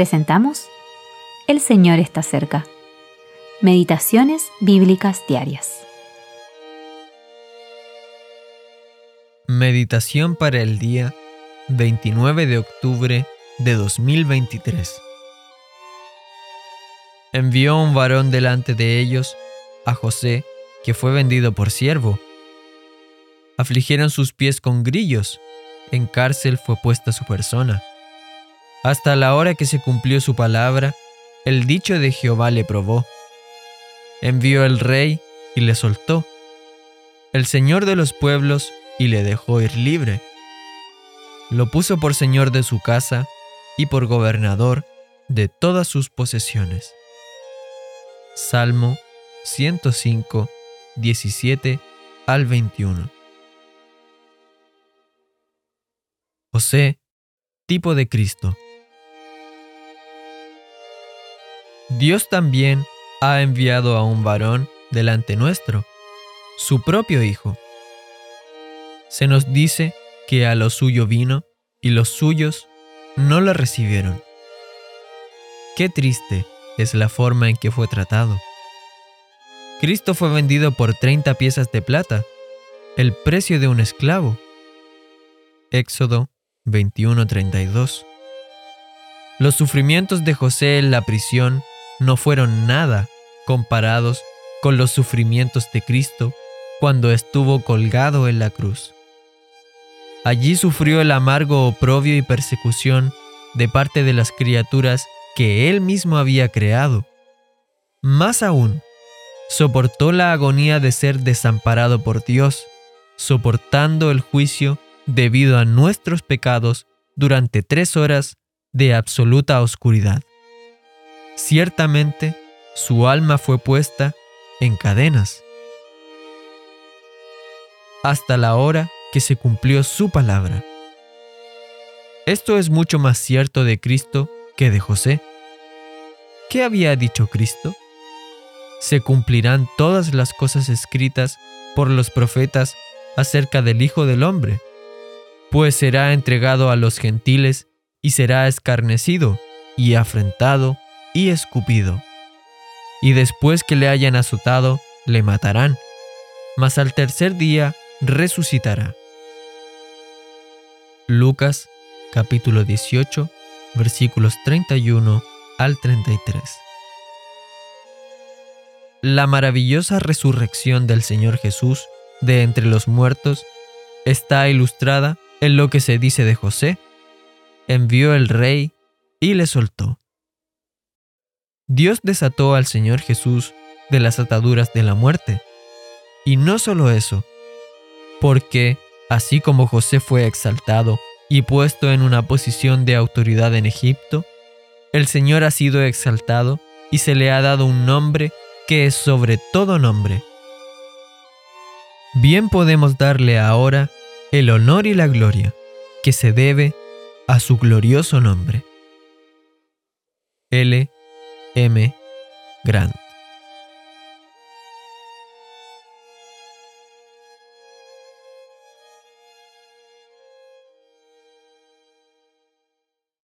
presentamos El Señor está cerca. Meditaciones Bíblicas Diarias. Meditación para el día 29 de octubre de 2023. Envió un varón delante de ellos, a José, que fue vendido por siervo. Afligieron sus pies con grillos, en cárcel fue puesta su persona. Hasta la hora que se cumplió su palabra, el dicho de Jehová le probó. Envió el rey y le soltó. El señor de los pueblos y le dejó ir libre. Lo puso por señor de su casa y por gobernador de todas sus posesiones. Salmo 105, 17 al 21. José, tipo de Cristo. Dios también ha enviado a un varón delante nuestro, su propio Hijo. Se nos dice que a lo suyo vino y los suyos no lo recibieron. Qué triste es la forma en que fue tratado. Cristo fue vendido por 30 piezas de plata, el precio de un esclavo. Éxodo 21:32. Los sufrimientos de José en la prisión no fueron nada comparados con los sufrimientos de Cristo cuando estuvo colgado en la cruz. Allí sufrió el amargo oprobio y persecución de parte de las criaturas que él mismo había creado. Más aún, soportó la agonía de ser desamparado por Dios, soportando el juicio debido a nuestros pecados durante tres horas de absoluta oscuridad. Ciertamente, su alma fue puesta en cadenas hasta la hora que se cumplió su palabra. Esto es mucho más cierto de Cristo que de José. ¿Qué había dicho Cristo? Se cumplirán todas las cosas escritas por los profetas acerca del Hijo del Hombre, pues será entregado a los gentiles y será escarnecido y afrentado y escupido. Y después que le hayan azotado, le matarán, mas al tercer día resucitará. Lucas capítulo 18 versículos 31 al 33. La maravillosa resurrección del Señor Jesús de entre los muertos está ilustrada en lo que se dice de José. Envió el rey y le soltó. Dios desató al Señor Jesús de las ataduras de la muerte. Y no solo eso, porque, así como José fue exaltado y puesto en una posición de autoridad en Egipto, el Señor ha sido exaltado y se le ha dado un nombre que es sobre todo nombre. Bien podemos darle ahora el honor y la gloria que se debe a su glorioso nombre. L. M. Grant.